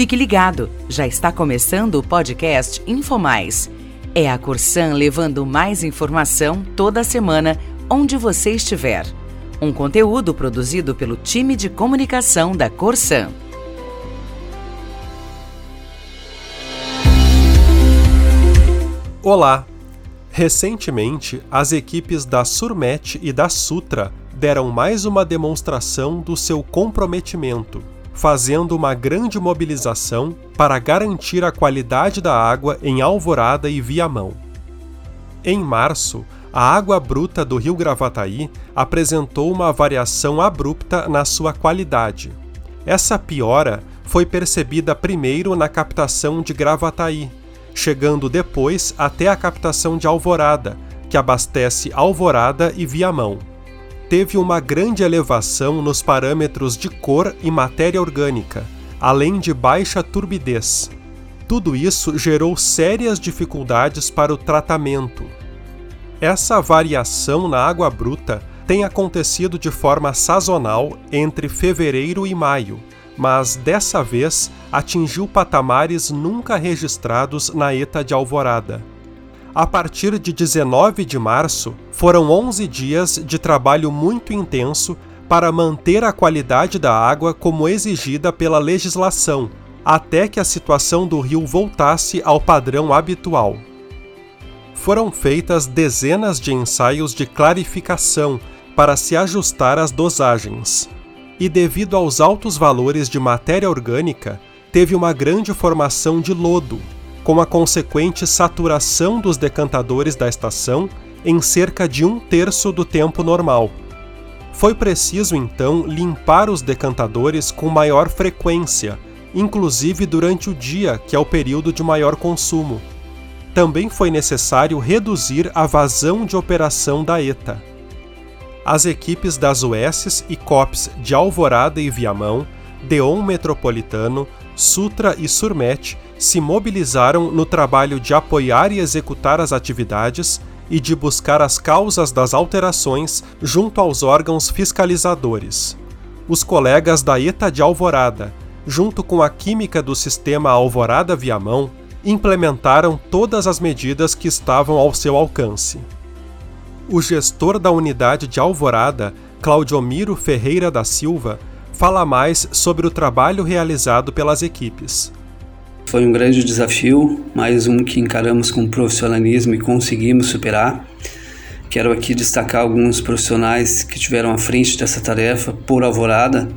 Fique ligado, já está começando o podcast InfoMais. É a Corsan levando mais informação toda semana, onde você estiver. Um conteúdo produzido pelo time de comunicação da Corsan. Olá! Recentemente, as equipes da Surmet e da Sutra deram mais uma demonstração do seu comprometimento, fazendo uma grande mobilização para garantir a qualidade da água em Alvorada e Viamão. Em março, a água bruta do rio Gravataí apresentou uma variação abrupta na sua qualidade. Essa piora foi percebida primeiro na captação de Gravataí, chegando depois até a captação de Alvorada, que abastece Alvorada e Viamão. Teve uma grande elevação nos parâmetros de cor e matéria orgânica, além de baixa turbidez. Tudo isso gerou sérias dificuldades para o tratamento. Essa variação na água bruta tem acontecido de forma sazonal entre fevereiro e maio, mas dessa vez atingiu patamares nunca registrados na ETA de Alvorada. A partir de 19 de março, foram 11 dias de trabalho muito intenso para manter a qualidade da água como exigida pela legislação, até que a situação do rio voltasse ao padrão habitual. Foram feitas dezenas de ensaios de clarificação para se ajustar às dosagens e, devido aos altos valores de matéria orgânica, teve uma grande formação de lodo, com a consequente saturação dos decantadores da estação em cerca de um terço do tempo normal. Foi preciso então limpar os decantadores com maior frequência, inclusive durante o dia, que é o período de maior consumo. Também foi necessário reduzir a vazão de operação da ETA as equipes das UESs e COPs de Alvorada e Viamão, Deon Metropolitano, Sutra e Surmet se mobilizaram no trabalho de apoiar e executar as atividades e de buscar as causas das alterações junto aos órgãos fiscalizadores. Os colegas da ETA de Alvorada, junto com a química do sistema Alvorada Viamão, implementaram todas as medidas que estavam ao seu alcance. O gestor da unidade de Alvorada, Claudiomiro Ferreira da Silva, fala mais sobre o trabalho realizado pelas equipes. Foi um grande desafio, mais um que encaramos com profissionalismo e conseguimos superar. Quero aqui destacar alguns profissionais que tiveram à frente dessa tarefa por Alvorada,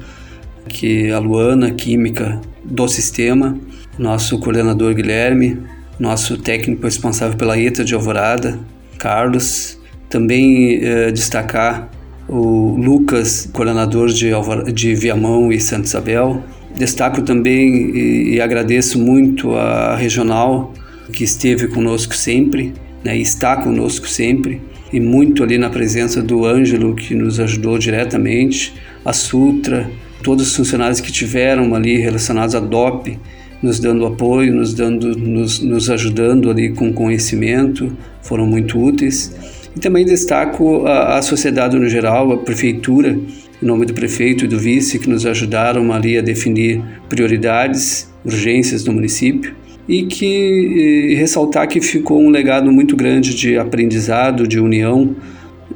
que a Luana, química do sistema, nosso coordenador Guilherme, nosso técnico responsável pela ETA de Alvorada, Carlos, também eh, destacar o Lucas, coordenador de, Alvar de Viamão e Santa Isabel. Destaco também e, e agradeço muito a regional que esteve conosco sempre, né, está conosco sempre, e muito ali na presença do Ângelo, que nos ajudou diretamente, a Sutra, todos os funcionários que tiveram ali relacionados à DOP, nos dando apoio, nos, dando, nos, nos ajudando ali com conhecimento, foram muito úteis. E também destaco a, a sociedade no geral, a prefeitura, em nome do prefeito e do vice, que nos ajudaram ali a definir prioridades, urgências do município e que e ressaltar que ficou um legado muito grande de aprendizado, de união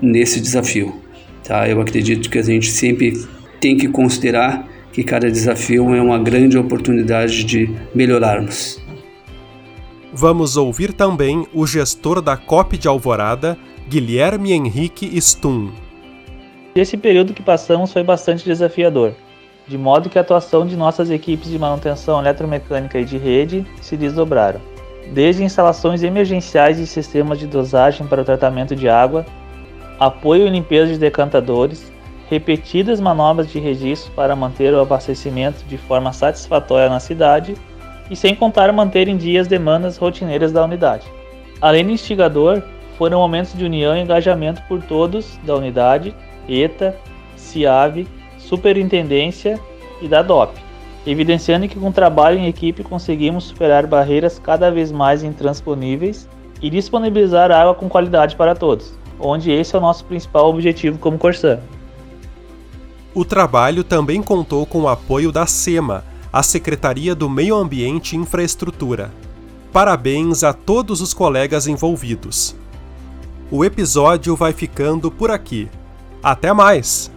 nesse desafio. Tá? Eu acredito que a gente sempre tem que considerar que cada desafio é uma grande oportunidade de melhorarmos. Vamos ouvir também o gestor da COP de Alvorada, Guilherme Henrique Stum. Esse período que passamos foi bastante desafiador, de modo que a atuação de nossas equipes de manutenção eletromecânica e de rede se desdobraram. Desde instalações emergenciais de sistemas de dosagem para o tratamento de água, apoio e limpeza de decantadores, repetidas manobras de registro para manter o abastecimento de forma satisfatória na cidade e sem contar manter em dia as demandas rotineiras da unidade. Além do instigador, foram momentos de união e engajamento por todos da unidade, ETA, CIAV, Superintendência e da DOP, evidenciando que com trabalho em equipe conseguimos superar barreiras cada vez mais intransponíveis e disponibilizar água com qualidade para todos, onde esse é o nosso principal objetivo como Corsã. O trabalho também contou com o apoio da SEMA, a Secretaria do Meio Ambiente e Infraestrutura. Parabéns a todos os colegas envolvidos. O episódio vai ficando por aqui. Até mais!